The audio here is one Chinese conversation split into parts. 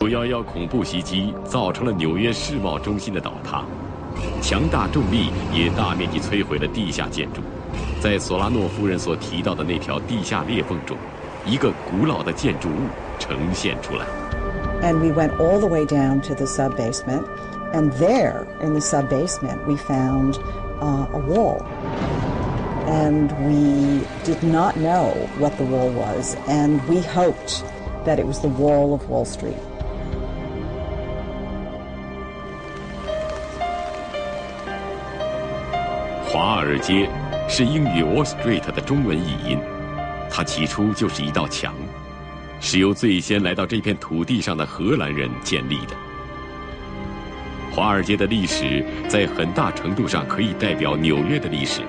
九幺幺恐怖袭击造成了纽约世贸中心的倒塌，强大重力也大面积摧毁了地下建筑。在索拉诺夫人所提到的那条地下裂缝中，一个古老的建筑物呈现出来。And we went all the way down to the sub basement, and there in the sub basement we found uh, a wall. And we did not know what the wall was, and we hoped that it was the wall of Wall Street. 华尔街是英语 Wall Street 的中文译音，它起初就是一道墙，是由最先来到这片土地上的荷兰人建立的。华尔街的历史在很大程度上可以代表纽约的历史。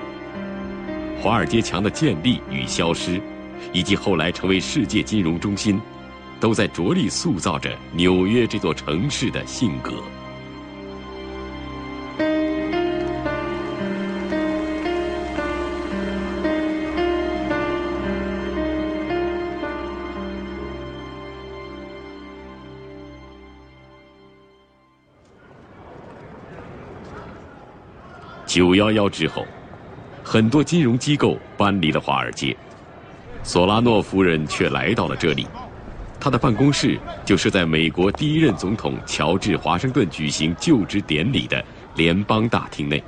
华尔街墙的建立与消失，以及后来成为世界金融中心，都在着力塑造着纽约这座城市的性格。九幺幺之后，很多金融机构搬离了华尔街，索拉诺夫人却来到了这里。她的办公室就是在美国第一任总统乔治华盛顿举行就职典礼的联邦大厅内。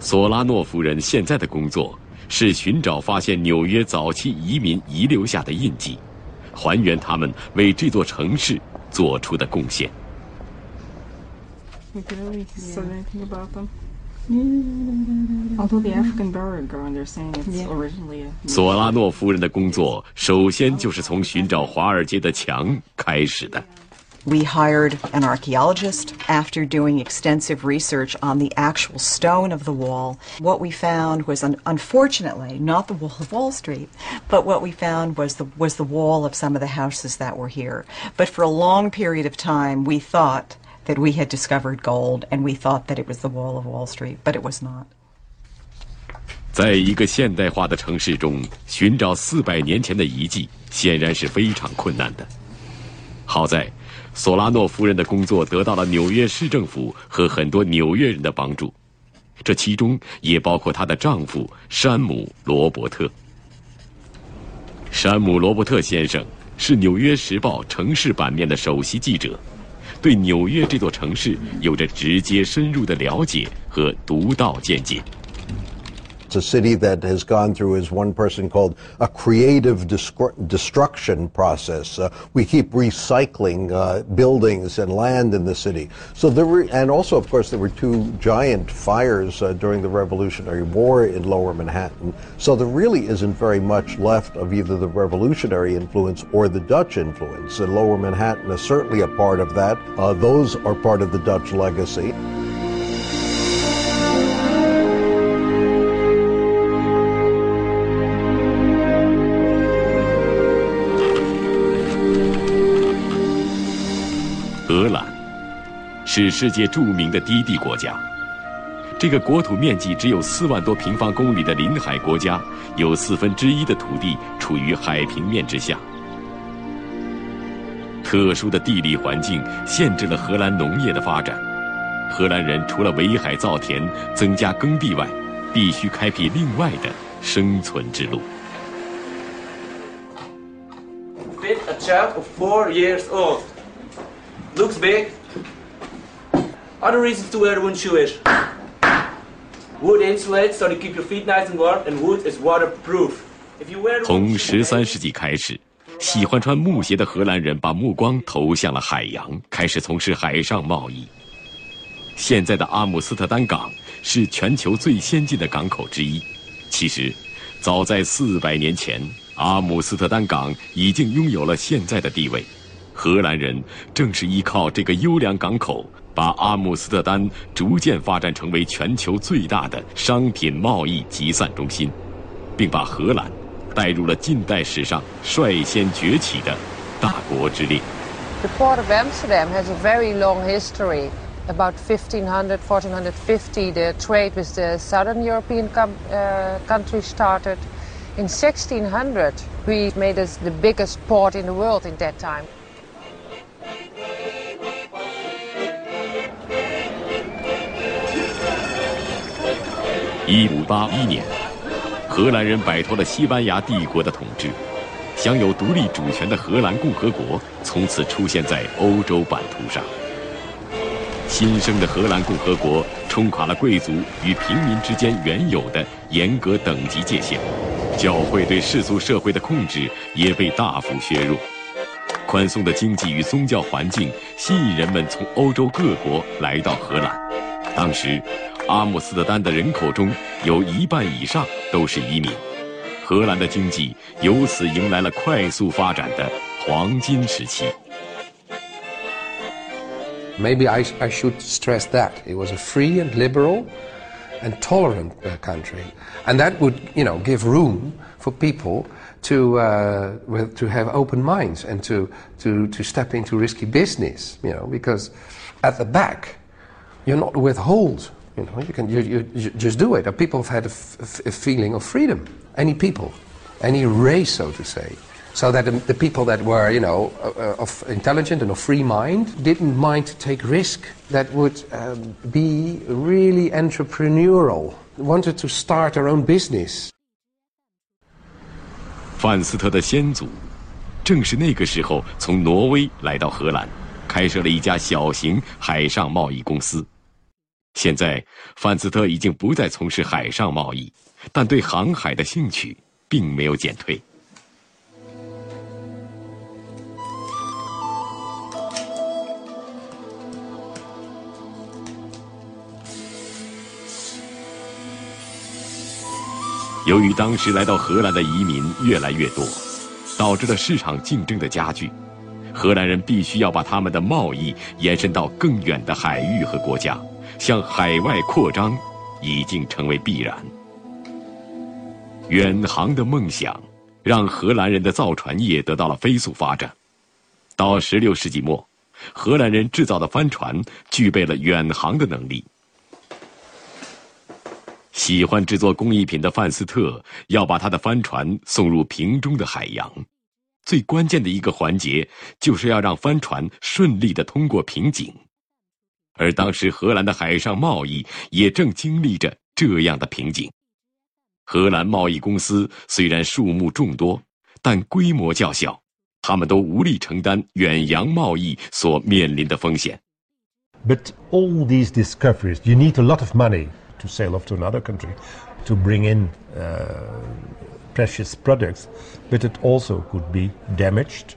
索拉诺夫人现在的工作是寻找发现纽约早期移民遗留下的印记，还原他们为这座城市做出的贡献。We could really said anything about them. Although the African burial ground, they're saying it's originally a. 索拉诺夫人的工作首先就是从寻找华尔街的墙开始的。 We hired an archaeologist after doing extensive research on the actual stone of the wall. What we found was, un- unfortunately, not the wall of Wall Street, but what we found was the, was the wall of some of the houses that were here. But for a long period of time, we thought that we had discovered gold and we thought that it was the wall of Wall Street, but it was not. 在一个现代化的城市中，寻找四百年前的遗迹显然是非常困难的。好在，索拉诺夫人的工作得到了纽约市政府和很多纽约人的帮助，这其中也包括她的丈夫山姆·罗伯特。山姆·罗伯特先生是《纽约时报》城市版面的首席记者，对纽约这座城市有着直接深入的了解和独到见解。It's a city that has gone through, as one person called, a creative destruction process. Uh, we keep recycling uh, buildings and land in the city. So there were, and also, of course, there were two giant fires uh, during the Revolutionary War in Lower Manhattan. So there really isn't very much left of either the Revolutionary influence or the Dutch influence. And Lower Manhattan is certainly a part of that. Uh, those are part of the Dutch legacy. 是世界著名的低地国家。这个国土面积只有四万多平方公里的临海国家，有四分之一的土地处于海平面之下。特殊的地理环境限制了荷兰农业的发展。荷兰人除了围海造田、增加耕地外，必须开辟另外的生存之路。fit a child of four years old. Looks big. Other reasons to wear the windshield is wood insulates so to keep your feet nice and warm, and wood is waterproof. If you wear 从十三世纪开始，喜欢穿木鞋的荷兰人把目光投向了海洋，开始从事海上贸易。现在的阿姆斯特丹港是全球最先进的港口之一。其实，早在四百年前，阿姆斯特丹港已经拥有了现在的地位。荷兰人正是依靠这个优良港口，把阿姆斯特丹逐渐发展成为全球最大的商品贸易集散中心，并把荷兰带入了近代史上率先崛起的大国之列。The port of Amsterdam has a very long history. About 1500, 1450, the trade with the southern European com- uh, countries started. In 1600, we made us the biggest port in the world in that time. 一五八一年，荷兰人摆脱了西班牙帝国的统治，享有独立主权的荷兰共和国从此出现在欧洲版图上。新生的荷兰共和国冲垮了贵族与平民之间原有的严格等级界限，教会对世俗社会的控制也被大幅削弱。宽松的经济与宗教环境吸引人们从欧洲各国来到荷兰。当时，阿姆斯特丹的人口中有一半以上都是移民，荷兰的经济由此迎来了快速发展的黄金时期。Maybe I, I should stress that it was a free and liberal and tolerant uh, country, and that would, you know, give room for people to uh, with, to have open minds and to, to to step into risky business, you know, because at the back, you're not withhold. You know, you can you, you, you just do it. People have had a, f- a feeling of freedom. Any people, any race, so to say. So that the, the people that were, you know, uh, of intelligent and of free mind didn't mind to take risk that would um, be really entrepreneurial, wanted to start their own business. 范斯特的先祖，正是那个时候从挪威来到荷兰，开设了一家小型海上贸易公司。 现在，范斯特已经不再从事海上贸易，但对航海的兴趣并没有减退。由于当时来到荷兰的移民越来越多，导致了市场竞争的加剧，荷兰人必须要把他们的贸易延伸到更远的海域和国家，向海外扩张已经成为必然。远航的梦想让荷兰人的造船业得到了飞速发展。到16世纪末，荷兰人制造的帆船具备了远航的能力。喜欢制作工艺品的范斯特要把他的帆船送入瓶中的海洋，最关键的一个环节就是要让帆船顺利的通过瓶颈。而当时荷兰的海上贸易也正经历着这样的瓶颈。荷兰贸易公司虽然数目众多，但规模较小，他们都无力承担远洋贸易所面临的风险。But all these discoveries, you need a lot of money to sail off to another country to bring in uh, precious products, but it also could be damaged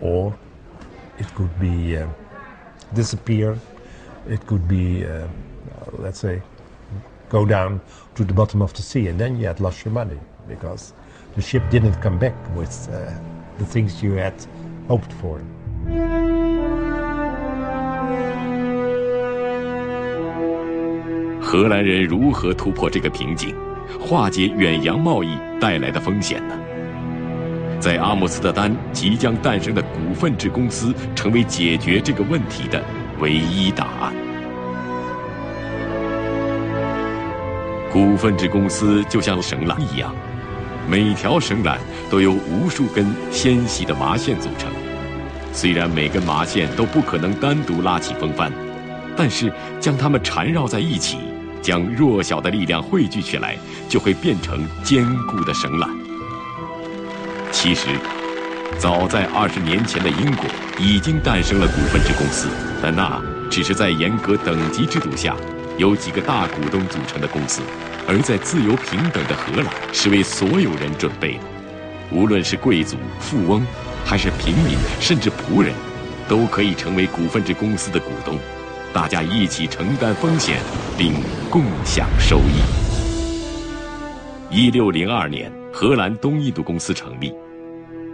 or it could be uh, disappear. It could be, uh, let's say, go down to the bottom of the sea, and then you had lost your money because the ship didn't come back with uh, the things you had hoped for. 荷兰人如何突破这个瓶颈，化解远洋贸易带来的风险呢？在阿姆斯特丹即将诞生的股份制公司，成为解决这个问题的 唯一答案。股份制公司就像绳缆一样，每条绳缆都由无数根纤细的麻线组成。虽然每根麻线都不可能单独拉起风帆，但是将它们缠绕在一起，将弱小的力量汇聚起来，就会变成坚固的绳缆。其实，早在二十年前的英国已经诞生了股份制公司，但那只是在严格等级制度下，由几个大股东组成的公司；而在自由平等的荷兰，是为所有人准备的，无论是贵族、富翁，还是平民，甚至仆人，都可以成为股份制公司的股东，大家一起承担风险，并共享收益。一六零二年，荷兰东印度公司成立。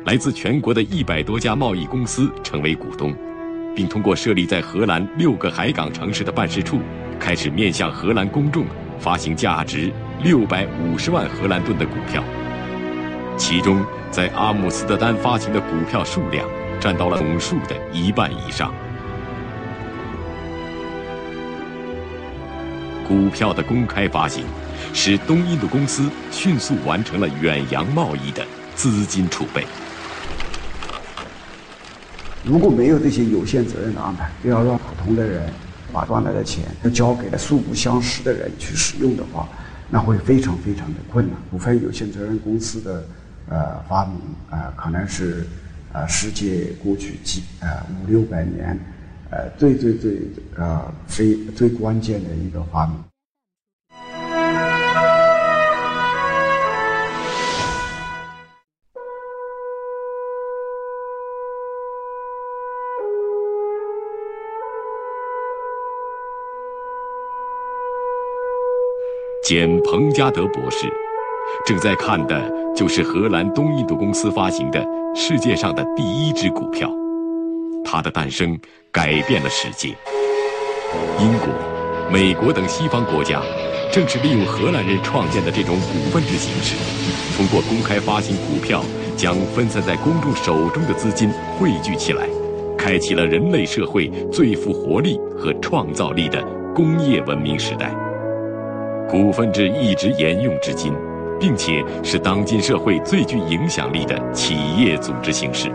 来自全国的一百多家贸易公司成为股东，并通过设立在荷兰六个海港城市的办事处，开始面向荷兰公众发行价值六百五十万荷兰盾的股票。其中，在阿姆斯特丹发行的股票数量占到了总数的一半以上。股票的公开发行，使东印度公司迅速完成了远洋贸易的资金储备。如果没有这些有限责任的安排，要让普通的人把赚来的钱交给了素不相识的人去使用的话，那会非常非常的困难。股份有限责任公司的呃发明啊，可能是呃世界过去几呃五六百年呃最最最呃非最关键的一个发明。简·彭加德博士正在看的就是荷兰东印度公司发行的世界上的第一支股票，它的诞生改变了世界。英国、美国等西方国家正是利用荷兰人创建的这种股份制形式，通过公开发行股票，将分散在公众手中的资金汇聚起来，开启了人类社会最富活力和创造力的工业文明时代。股份制一直沿用至今，并且是当今社会最具影响力的企业组织形式。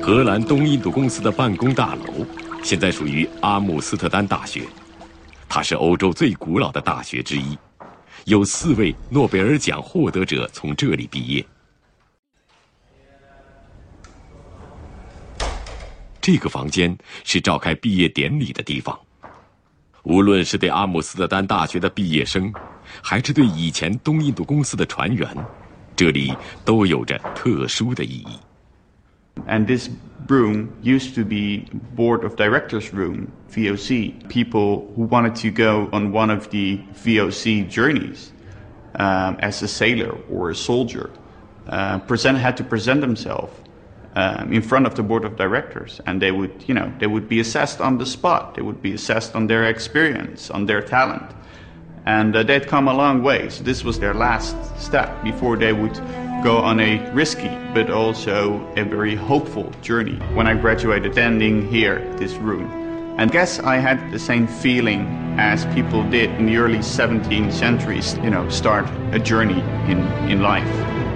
荷兰东印度公司的办公大楼现在属于阿姆斯特丹大学，它是欧洲最古老的大学之一，有四位诺贝尔奖获得者从这里毕业。这个房间是召开毕业典礼的地方。无论是对阿姆斯特丹大学的毕业生，还是对以前东印度公司的船员，这里都有着特殊的意义。And this room used to be board of directors room, VOC. People who wanted to go on one of the VOC journeys um, as a sailor or a soldier uh, present, had to present themselves um, in front of the board of directors, and they would, you know, they would be assessed on the spot. They would be assessed on their experience, on their talent, and uh, they'd come a long way. So this was their last step before they would go on a risky but also a very hopeful journey. When I graduated, standing here, this room, and I guess I had the same feeling as people did in the early 17th centuries, you know, start a journey in, in life.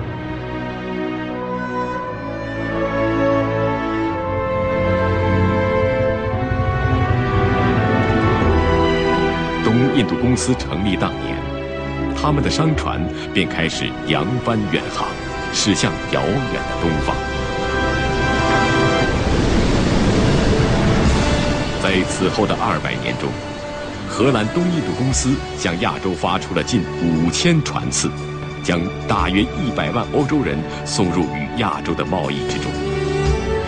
东印度公司成立当年，他们的商船便开始扬帆远航，驶向遥远的东方。在此后的二百年中，荷兰东印度公司向亚洲发出了近五千船次，将大约一百万欧洲人送入与亚洲的贸易之中，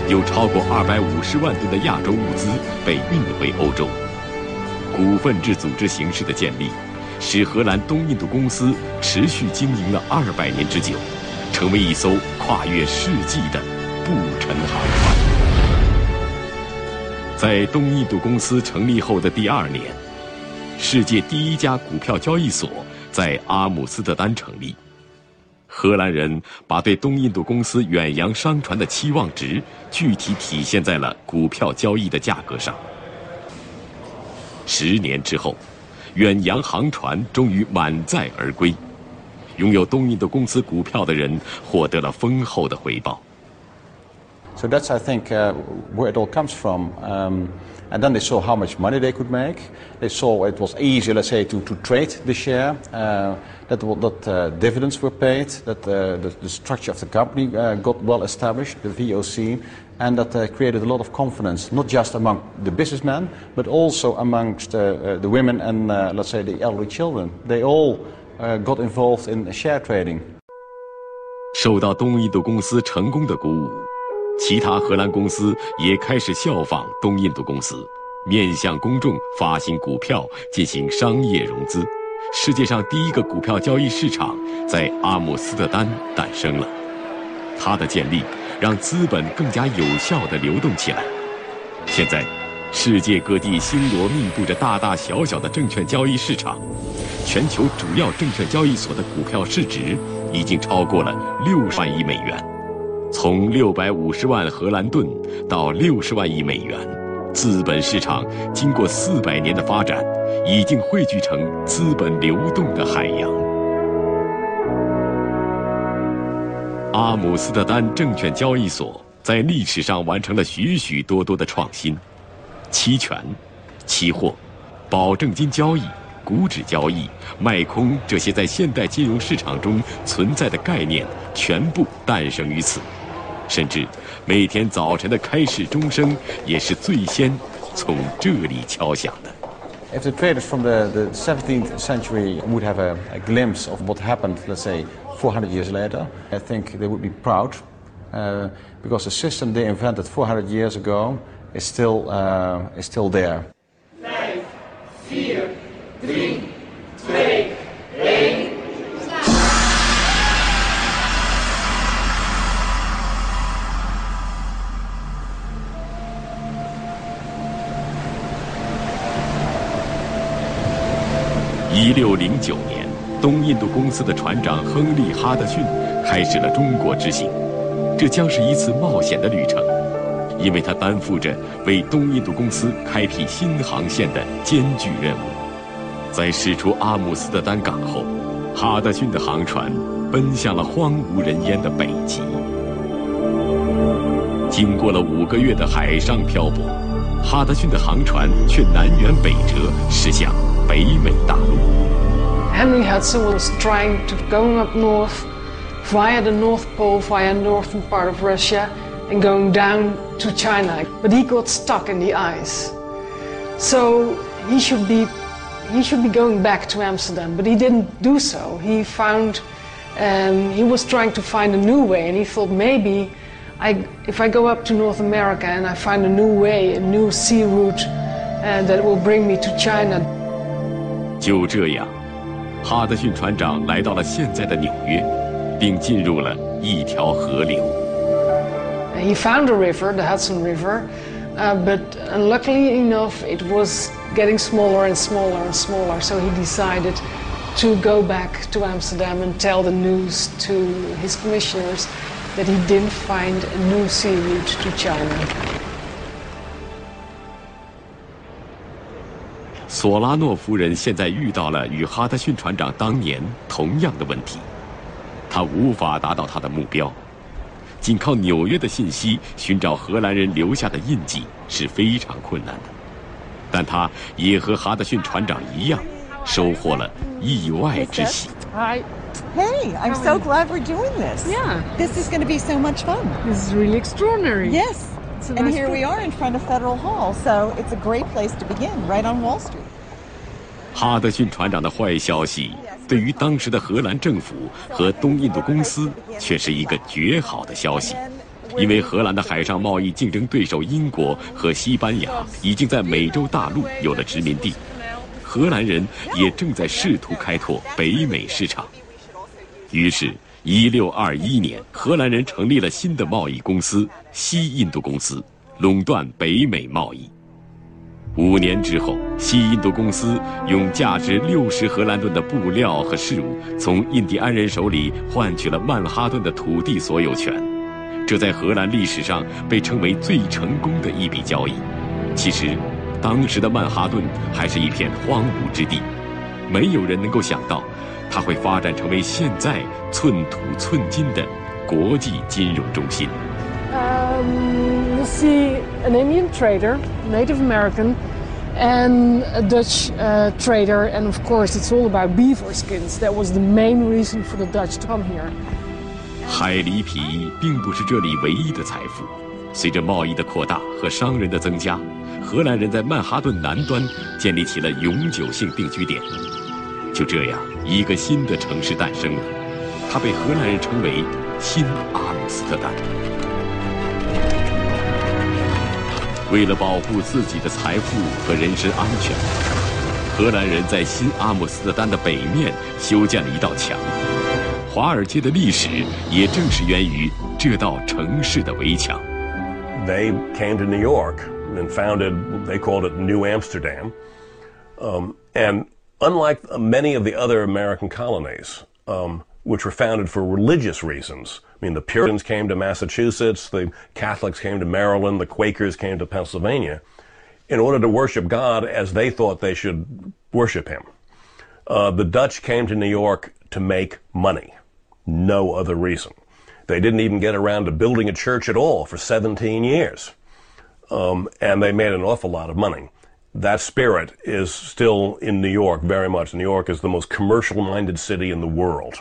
有超过二百五十万吨的亚洲物资被运回欧洲。股份制组织形式的建立，使荷兰东印度公司持续经营了二百年之久，成为一艘跨越世纪的不沉航船。在东印度公司成立后的第二年，世界第一家股票交易所在阿姆斯特丹成立。荷兰人把对东印度公司远洋商船的期望值具体体现在了股票交易的价格上。十年之后，远洋航船终于满载而归，拥有东印度公司股票的人获得了丰厚的回报。So that's, I think, uh, where it all comes from. Um, and then they saw how much money they could make. They saw it was easy, let's say, to, to trade the share, uh, that, that uh, dividends were paid, that uh, the, the, structure of the company uh, got well established, the VOC, and that uh, created a lot of confidence, not just among the businessmen, but also amongst uh, uh, the women and, uh, let's say, the elderly children. They all uh, got involved in share trading. 受到东印度公司成功的鼓舞， 其他荷兰公司也开始效仿东印度公司，面向公众发行股票进行商业融资，世界上第一个股票交易市场在阿姆斯特丹诞生了。它的建立让资本更加有效地流动起来。现在，世界各地星罗密布着大大小小的证券交易市场，全球主要证券交易所的股票市值已经超过了六万亿美元。从六百五十万荷兰盾到六十万亿美元，资本市场经过四百年的发展，已经汇聚成资本流动的海洋。阿姆斯特丹证券交易所在历史上完成了许许多多的创新，期权、期货、保证金交易、股指交易、卖空这些在现代金融市场中存在的概念，全部诞生于此。甚至每天早晨的开市钟声也是最先从这里敲响的。If the traders from the, the 17th century would have a, a glimpse of what happened, let's say, 400 years later, I think they would be proud uh, because the system they invented 400 years ago is still, uh, is still there. 一六零九年，东印度公司的船长亨利·哈德逊开始了中国之行。这将是一次冒险的旅程，因为他担负着为东印度公司开辟新航线的艰巨任务。在驶出阿姆斯特丹港后，哈德逊的航船奔向了荒无人烟的北极。经过了五个月的海上漂泊，哈德逊的航船却南辕北辙，驶向。北美大陆。Henry Hudson was trying to go up north via the North Pole, via northern part of Russia, and going down to China. But he got stuck in the ice. So he should be he should be going back to Amsterdam, but he didn't do so. He found um, he was trying to find a new way, and he thought maybe I, if I go up to North America and I find a new way, a new sea route uh, that will bring me to China. 就这样，哈德逊船长来到了现在的纽约，并进入了一条河流。He found a river, the Hudson River, uh, but unluckily enough, it was getting smaller and smaller and smaller. So he decided to go back to Amsterdam and tell the news to his commissioners that he didn't find a new sea route to China. 索拉诺夫人现在遇到了与哈德逊船长当年同样的问题，她无法达到她的目标，仅靠纽约的信息寻找荷兰人留下的印记是非常困难的。但她也和哈德逊船长一样，收获了意外之喜。Hi. Hey, I'm so glad we're doing this. Yeah. This is going to be so much fun. This is really extraordinary. Yes. And here we are in front of Federal Hall, so it's a great place to begin, right on Wall Street. 哈德逊船长的坏消息，对于当时的荷兰政府和东印度公司却是一个绝好的消息，因为荷兰的海上贸易竞争对手英国和西班牙已经在美洲大陆有了殖民地，荷兰人也正在试图开拓北美市场。于是，1621年，荷兰人成立了新的贸易公司——西印度公司，垄断北美贸易。五年之后，西印度公司用价值六十荷兰盾的布料和事物，从印第安人手里换取了曼哈顿的土地所有权。这在荷兰历史上被称为最成功的一笔交易。其实，当时的曼哈顿还是一片荒芜之地，没有人能够想到，它会发展成为现在寸土寸金的国际金融中心。You see an Indian trader, Native American, and a Dutch uh, trader, and of course it's all about beaver skins. That was the main reason for the Dutch to come here. 海狸皮并不是这里唯一的财富。随着贸易的扩大和商人的增加，荷兰人在曼哈顿南端建立起了永久性定居点。就这样，一个新的城市诞生了，它被荷兰人称为新阿姆斯特丹。为了保护自己的财富和人身安全， 荷兰人在新阿姆斯特丹的北面修建了一道墙。华尔街的历史也正是源于这道城市的围墙。They came to New York and founded, they called it New Amsterdam. Um, and unlike many of the other American colonies, um, which were founded for religious reasons, I mean, the Puritans came to Massachusetts, the Catholics came to Maryland, the Quakers came to Pennsylvania in order to worship God as they thought they should worship Him. Uh, the Dutch came to New York to make money. No other reason. They didn't even get around to building a church at all for 17 years. Um, and they made an awful lot of money. That spirit is still in New York very much. New York is the most commercial minded city in the world.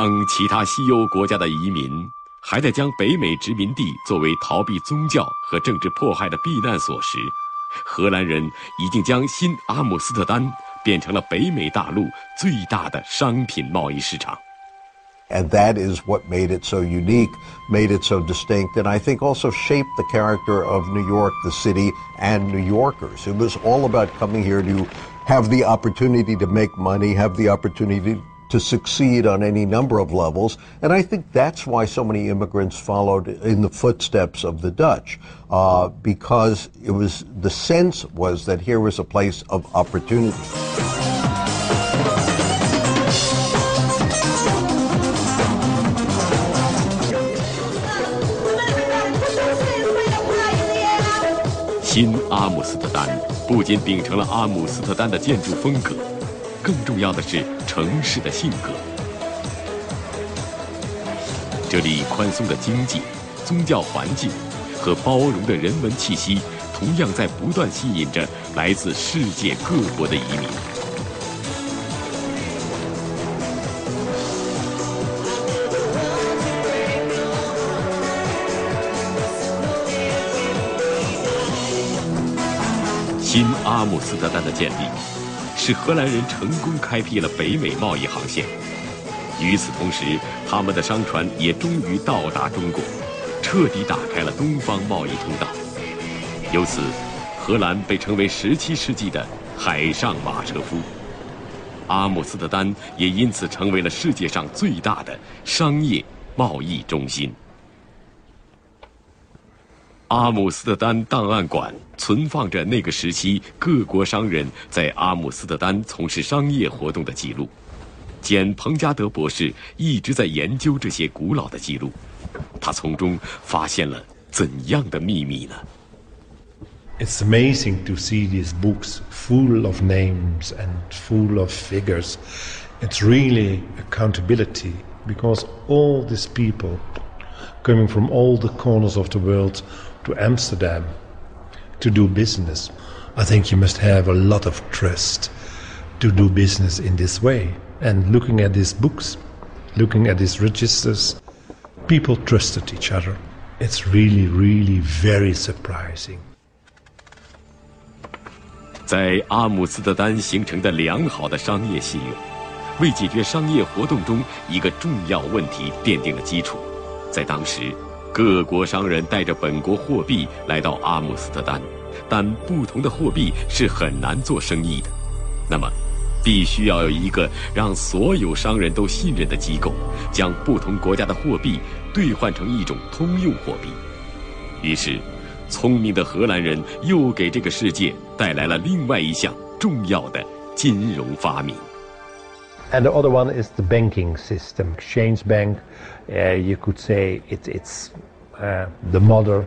当其他西欧国家的移民还在将北美殖民地作为逃避宗教和政治迫害的避难所时，荷兰人已经将新阿姆斯特丹变成了北美大陆最大的商品贸易市场。And that is what made it so unique, made it so distinct, and I think also shaped the character of New York, the city, and New Yorkers. It was all about coming here to have the opportunity to make money, have the opportunity to succeed on any number of levels. And I think that's why so many immigrants followed in the footsteps of the Dutch, uh, because it was the sense was that here was a place of opportunity. 新阿姆斯特丹不仅秉承了阿姆斯特丹的建筑风格。 更重要的是城市的性格。这里宽松的经济、宗教环境和包容的人文气息，同样在不断吸引着来自世界各国的移民。新阿姆斯特丹的建立。使荷兰人成功开辟了北美贸易航线。与此同时，他们的商船也终于到达中国，彻底打开了东方贸易通道。由此，荷兰被称为17世纪的海上马车夫。阿姆斯特丹也因此成为了世界上最大的商业贸易中心。阿姆斯特丹档案馆存放着那个时期各国商人在阿姆斯特丹从事商业活动的记录。简·彭加德博士一直在研究这些古老的记录，他从中发现了怎样的秘密呢？It's amazing to see these books full of names and full of figures. It's really accountability because all these people coming from all the corners of the world to Amsterdam to do business. I think you must have a lot of trust to do business in this way. And looking at these books, looking at these registers, people trusted each other. It's really, really very surprising. 在阿姆斯特丹形成的良好的商业信用，为解决商业活动中一个重要问题奠定了基础。在当时， 各国商人带着本国货币来到阿姆斯特丹，但不同的货币是很难做生意的。那么，必须要有一个让所有商人都信任的机构，将不同国家的货币兑换成一种通用货币。于是，聪明的荷兰人又给这个世界带来了另外一项重要的金融发明。And the other one is the banking system, exchange bank. Uh, you could say it, it's uh, the mother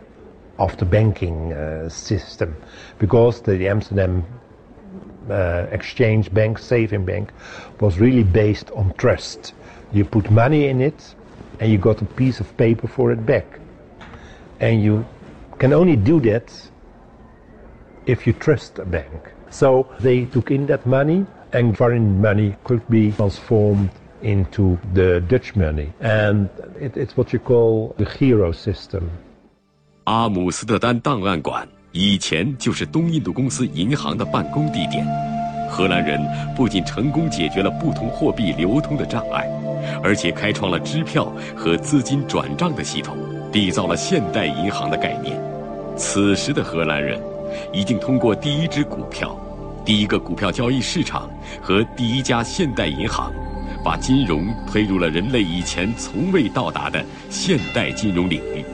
of the banking uh, system because the Amsterdam uh, exchange bank, saving bank, was really based on trust. You put money in it and you got a piece of paper for it back. And you can only do that if you trust a bank. So they took in that money and foreign money could be transformed into the Dutch money. And it is what you call the hero system. 阿姆斯特丹档案馆以前就是东印度公司银行的办公地点。荷兰人不仅成功解决了不同货币流通的障碍，而且开创了支票和资金转账的系统，缔造了现代银行的概念。此时的荷兰人已经通过第一支股票、第一个股票交易市场和第一家现代银行，把金融推入了人类以前从未到达的现代金融领域。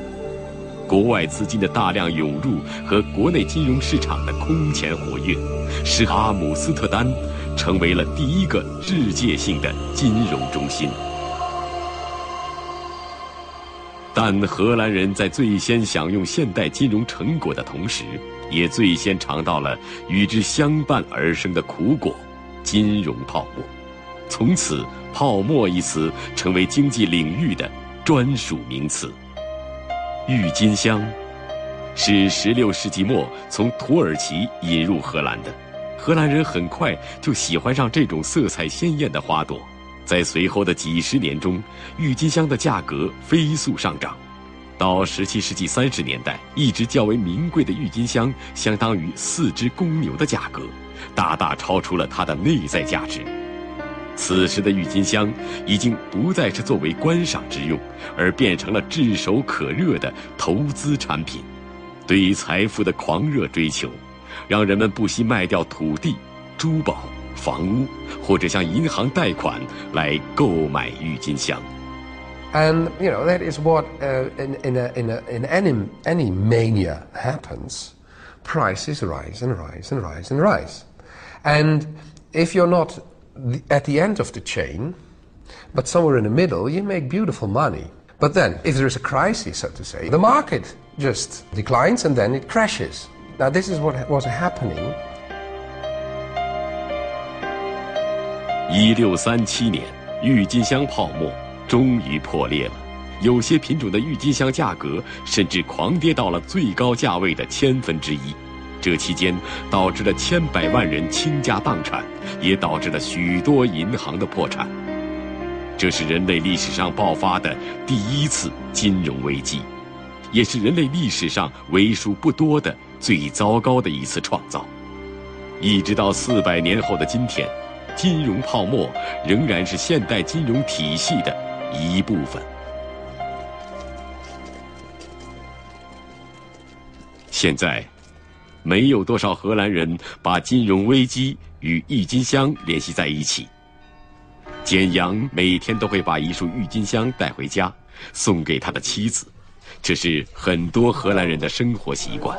国外资金的大量涌入和国内金融市场的空前活跃，使阿姆斯特丹成为了第一个世界性的金融中心。但荷兰人在最先享用现代金融成果的同时，也最先尝到了与之相伴而生的苦果——金融泡沫。从此，“泡沫”一词成为经济领域的专属名词。郁金香是16世纪末从土耳其引入荷兰的，荷兰人很快就喜欢上这种色彩鲜艳的花朵。在随后的几十年中，郁金香的价格飞速上涨，到17世纪30年代，一只较为名贵的郁金香相当于四只公牛的价格，大大超出了它的内在价值。此时的郁金香已经不再是作为观赏之用，而变成了炙手可热的投资产品。对于财富的狂热追求，让人们不惜卖掉土地、珠宝。房屋，或者向银行贷款来购买郁金香。And you know that is what uh, in in a, in a, in any any mania happens. Prices rise and rise and rise and rise, and if you're not the, at the end of the chain, but somewhere in the middle, you make beautiful money. But then, if there is a crisis, so to say, the market just declines and then it crashes. Now, this is what was happening 一六三七年，郁金香泡沫 终于破裂了。有些品种的郁金香价格甚至狂跌到了最高价位的千分之一。这期间导致了千百万人倾家荡产，也导致了许多银行的破产。这是人类历史上爆发的第一次金融危机，也是人类历史上为数不多的最糟糕的一次创造。一直到四百年后的今天。金融泡沫仍然是现代金融体系的一部分。现在，没有多少荷兰人把金融危机与郁金香联系在一起。简阳每天都会把一束郁金香带回家，送给他的妻子，这是很多荷兰人的生活习惯。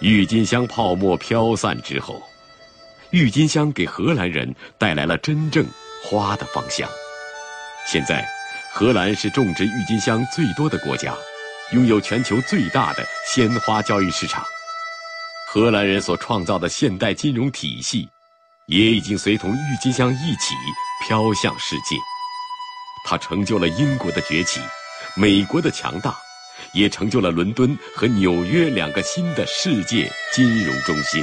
郁金香泡沫飘散之后，郁金香给荷兰人带来了真正花的芳香。现在，荷兰是种植郁金香最多的国家，拥有全球最大的鲜花交易市场。荷兰人所创造的现代金融体系，也已经随同郁金香一起飘向世界。它成就了英国的崛起，美国的强大。也成就了伦敦和纽约两个新的世界金融中心。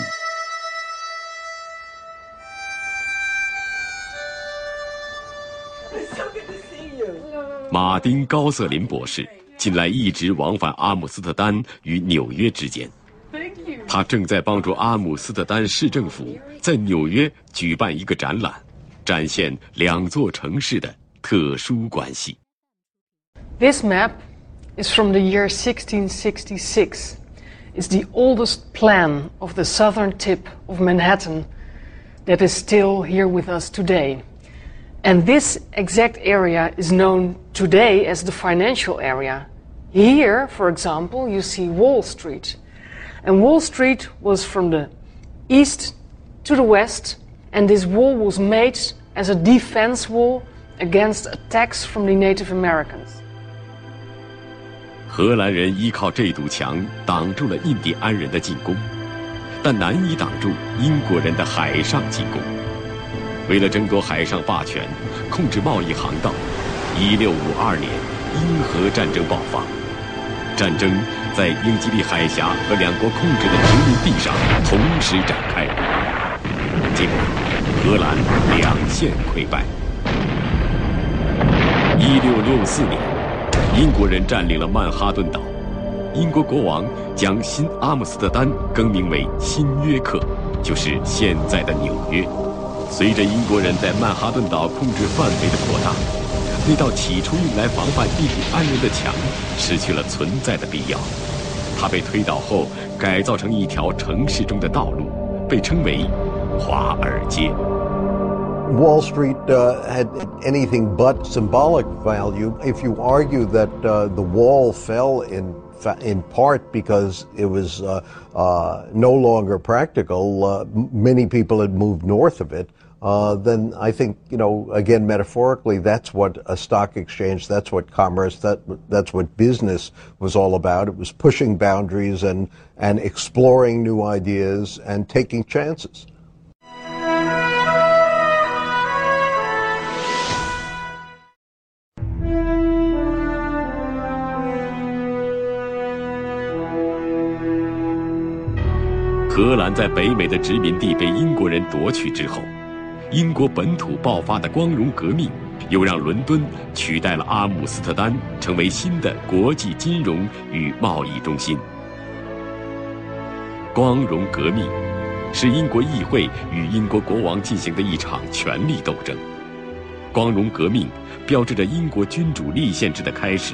马丁·高瑟林博士近来一直往返阿姆斯特丹与纽约之间，他正在帮助阿姆斯特丹市政府在纽约举办一个展览，展现两座城市的特殊关系。This map. Is from the year 1666. It's the oldest plan of the southern tip of Manhattan that is still here with us today. And this exact area is known today as the financial area. Here, for example, you see Wall Street. And Wall Street was from the east to the west, and this wall was made as a defense wall against attacks from the Native Americans. 荷兰人依靠这堵墙挡住了印第安人的进攻，但难以挡住英国人的海上进攻。为了争夺海上霸权、控制贸易航道，1652年英荷战争爆发。战争在英吉利海峡和两国控制的殖民地上同时展开，结果荷兰两线溃败。1664年。英国人占领了曼哈顿岛，英国国王将新阿姆斯特丹更名为新约克，就是现在的纽约。随着英国人在曼哈顿岛控制范围的扩大，那道起初用来防范印第安人的墙失去了存在的必要。它被推倒后，改造成一条城市中的道路，被称为华尔街。Wall Street uh, had anything but symbolic value. If you argue that uh, the wall fell in in part because it was uh, uh no longer practical, uh, many people had moved north of it. Uh, then I think you know again metaphorically that's what a stock exchange, that's what commerce, that that's what business was all about. It was pushing boundaries and and exploring new ideas and taking chances. 荷兰在北美的殖民地被英国人夺取之后，英国本土爆发的光荣革命，又让伦敦取代了阿姆斯特丹，成为新的国际金融与贸易中心。光荣革命是英国议会与英国国王进行的一场权力斗争。光荣革命标志着英国君主立宪制的开始，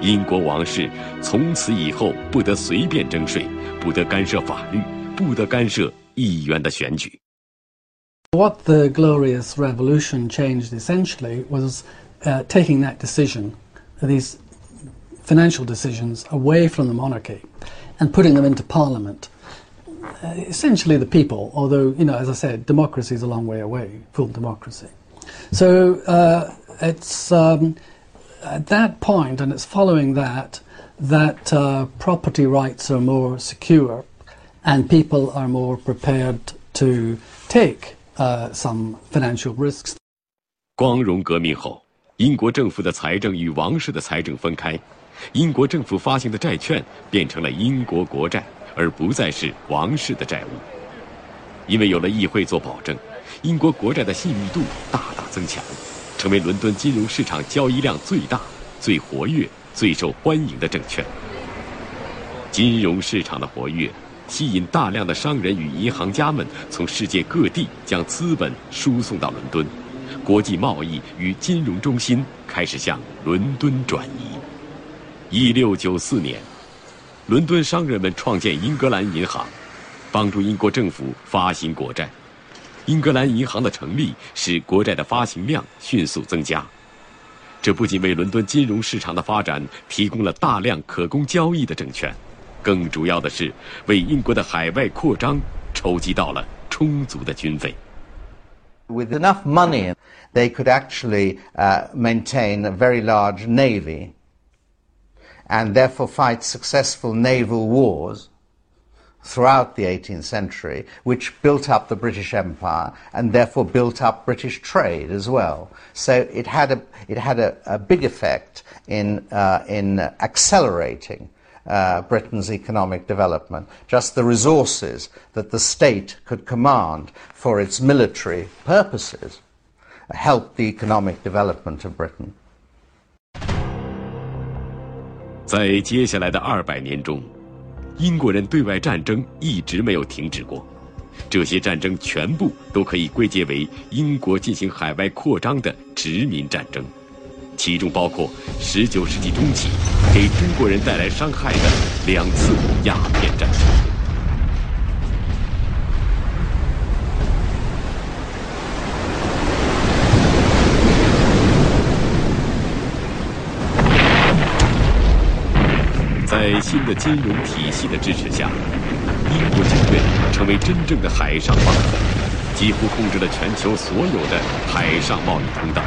英国王室从此以后不得随便征税，不得干涉法律。不得干涉议员的选举。What the Glorious Revolution changed essentially was uh, taking that decision, these financial decisions, away from the monarchy and putting them into Parliament. Uh, essentially, the people, although, you know, as I said, democracy is a long way away, full democracy. So uh, it's um, at that point, and it's following that, that uh, property rights are more secure and people are more prepared to take some financial risks. 光荣革命后，英国政府的财政与王室的财政分开，英国政府发行的债券变成了英国国债，而不再是王室的债务。因为有了议会做保证，英国国债的信誉度大大增强，成为伦敦金融市场交易量最大、最活跃、最受欢迎的证券。金融市场的活跃。吸引大量的商人与银行家们从世界各地将资本输送到伦敦，国际贸易与金融中心开始向伦敦转移。一六九四年，伦敦商人们创建英格兰银行，帮助英国政府发行国债。英格兰银行的成立使国债的发行量迅速增加，这不仅为伦敦金融市场的发展提供了大量可供交易的证券。更主要的是，为英国的海外扩张筹集到了充足的军费。With enough money, they could actually uh, maintain a very large navy and therefore fight successful naval wars throughout the 18th century, which built up the British Empire and therefore built up British trade as well. So it had a, it had a, a big effect in, uh, in accelerating uh, Britain's economic development, just the resources that the state could command for its military purposes helped the economic development of Britain. 在接下来的二百年中，英国人对外战争一直没有停止过。这些战争全部都可以归结为英国进行海外扩张的殖民战争。 其中包括19世纪中期给中国人带来伤害的两次鸦片战争。在新的金融体系的支持下，英国军队成为真正的海上霸主，几乎控制了全球所有的海上贸易通道。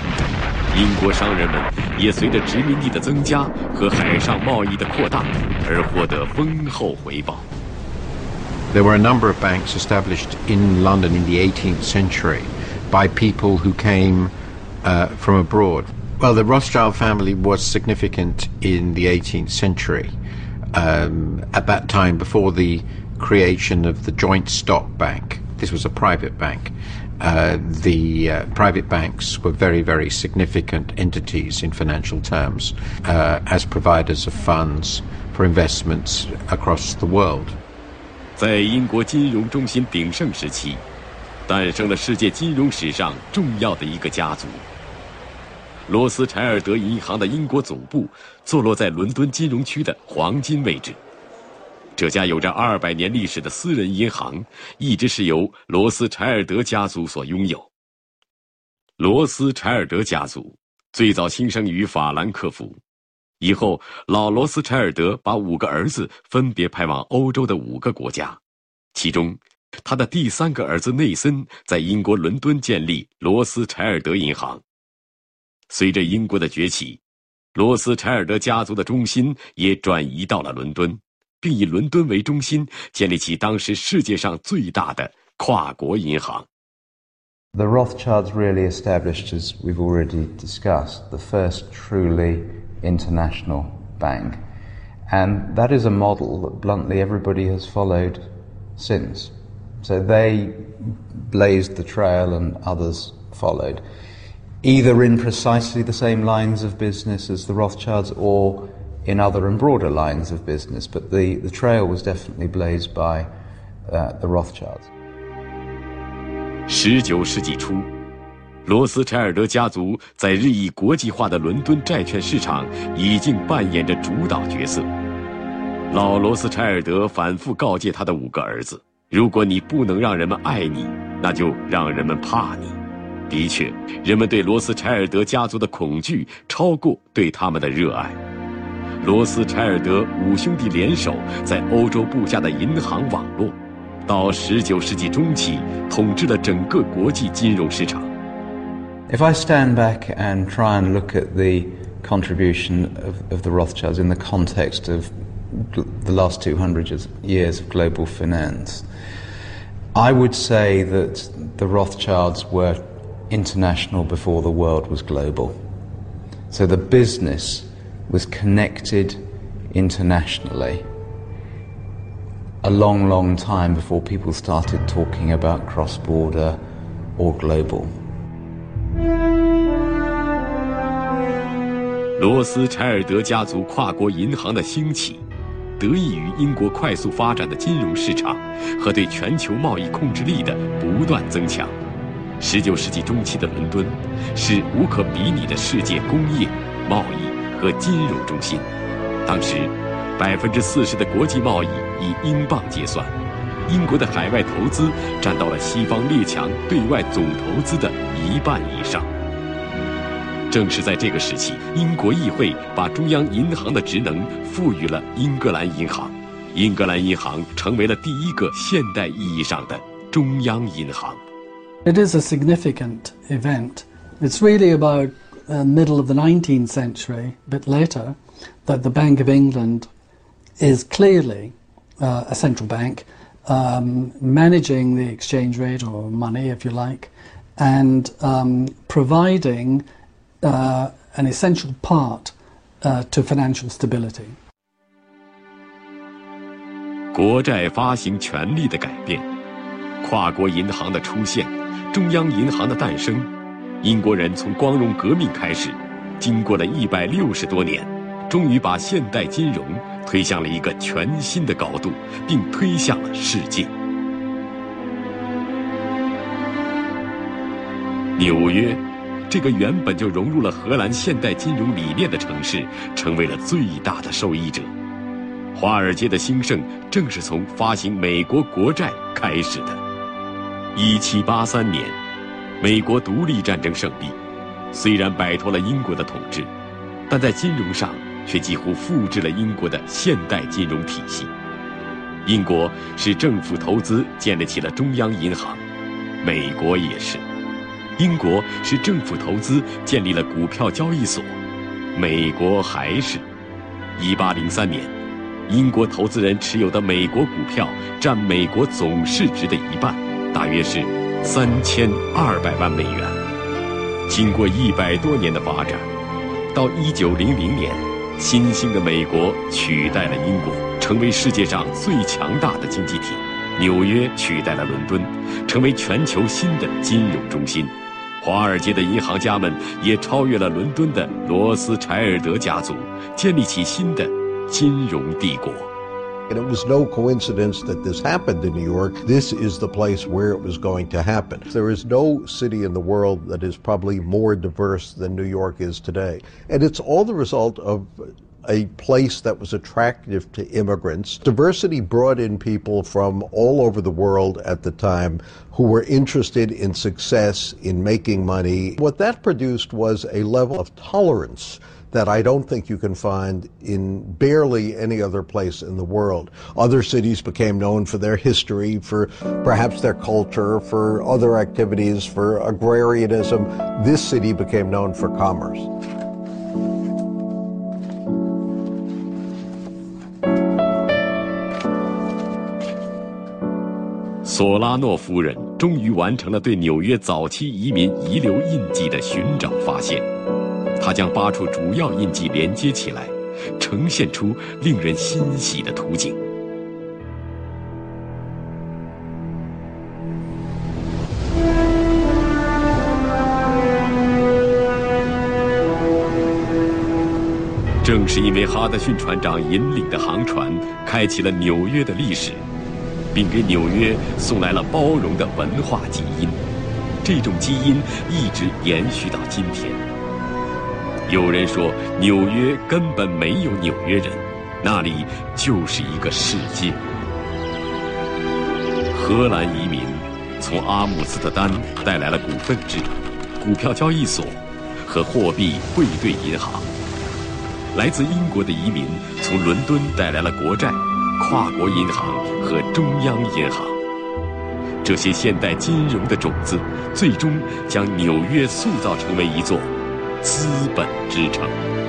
英国商人们也随着殖民地的增加和海上贸易的扩大而获得丰厚回报。There were a number of banks established in London in the 18th century by people who came uh, from abroad. Well, the Rothschild family was significant in the 18th century. Um, at that time, before the creation of the Joint Stock Bank, this was a private bank, uh, the uh, private banks were very, very significant entities in financial terms uh, as providers of funds for investments across the world. 在英国金融中心鼎盛时期，诞生了世界金融史上重要的一个家族。罗斯柴尔德银行的英国总部坐落在伦敦金融区的黄金位置。 这家有着二百年历史的私人银行，一直是由罗斯柴尔德家族所拥有。罗斯柴尔德家族最早兴生于法兰克福，以后老罗斯柴尔德把五个儿子分别派往欧洲的五个国家，其中他的第三个儿子内森在英国伦敦建立罗斯柴尔德银行。随着英国的崛起，罗斯柴尔德家族的中心也转移到了伦敦，并以伦敦为中心建立起当时世界上最大的跨国银行。The Rothschilds really established, as we've already discussed, the first truly international bank. And that is a model that bluntly everybody has followed since. So they blazed the trail and others followed either in precisely the same lines of business as the Rothschilds or in other and broader lines of business. But the, the trail was definitely blazed by uh, the Rothschilds. 十九世纪初，罗斯柴尔德家族在日益国际化的伦敦债券市场已经扮演着主导角色。老罗斯柴尔德反复告诫他的五个儿子：“如果你不能让人们爱你，那就让人们怕你。”的确，人们对罗斯柴尔德家族的恐惧超过对他们的热爱。罗斯柴尔德五兄弟联手在欧洲布下的银行网络，到19世纪中期统治了整个国际金融市场。If I stand back and try and look at the contribution of, of the Rothschilds in the context of the last 200 years of global finance, I would say that the Rothschilds were international before the world was global. So the business was connected internationally a long, long time before people started talking about cross border or global. 罗斯柴尔德家族跨国银行的兴起，得益于英国快速发展的金融市场和对全球贸易控制力的不断增强。十九世纪中期的伦敦，是无可比拟的世界工业、贸易和金融中心。当时，百分之四十的国际贸易以英镑结算，英国的海外投资占到了西方列强对外总投资的一半以上。正是在这个时期，英国议会把中央银行的职能赋予了英格兰银行，英格兰银行成为了第一个现代意义上的中央银行。It is a significant event. It's really about uh, middle of the 19th century, a bit later, that the Bank of England is clearly uh, a central bank um, managing the exchange rate or money, if you like, and um, providing uh, an essential part uh, to financial stability. 国债发行权力的改变，跨国银行的出现。中央银行的诞生， 英国人从光荣革命开始，经过了一百六十多年，终于把现代金融推向了一个全新的高度，并推向了世界。纽约，这个原本就融入了荷兰现代金融理念的城市，成为了最大的受益者。华尔街的兴盛，正是从发行美国国债开始的。一七八三年，美国独立战争胜利，虽然摆脱了英国的统治，但在金融上却几乎复制了英国的现代金融体系。英国是政府投资建立起了中央银行，美国也是。英国是政府投资建立了股票交易所，美国还是。一八零三年，英国投资人持有的美国股票占美国总市值的一半。大约是三千二百万美元。经过一百多年的发展，到一九零零年，新兴的美国取代了英国，成为世界上最强大的经济体。纽约取代了伦敦，成为全球新的金融中心。华尔街的银行家们也超越了伦敦的罗斯柴尔德家族，建立起新的金融帝国。And it was no coincidence that this happened in New York. This is the place where it was going to happen. There is no city in the world that is probably more diverse than New York is today. And it's all the result of a place that was attractive to immigrants. Diversity brought in people from all over the world at the time who were interested in success, in making money. What that produced was a level of tolerance that I don't think you can find in barely any other place in the world. Other cities became known for their history, for perhaps their culture, for other activities, for agrarianism. This city became known for commerce. 索拉诺夫人终于完成了对纽约早期移民遗留印记的寻找发现。 他将八处主要印记连接起来，呈现出令人欣喜的图景。正是因为哈德逊船长引领的航船，开启了纽约的历史。并给纽约送来了包容的文化基因，这种基因一直延续到今天。有人说，纽约根本没有纽约人，那里就是一个世界。荷兰移民从阿姆斯特丹带来了股份制、股票交易所和货币汇兑银行；来自英国的移民从伦敦带来了国债。跨国银行和中央银行，这些现代金融的种子，最终将纽约塑造成为一座资本之城。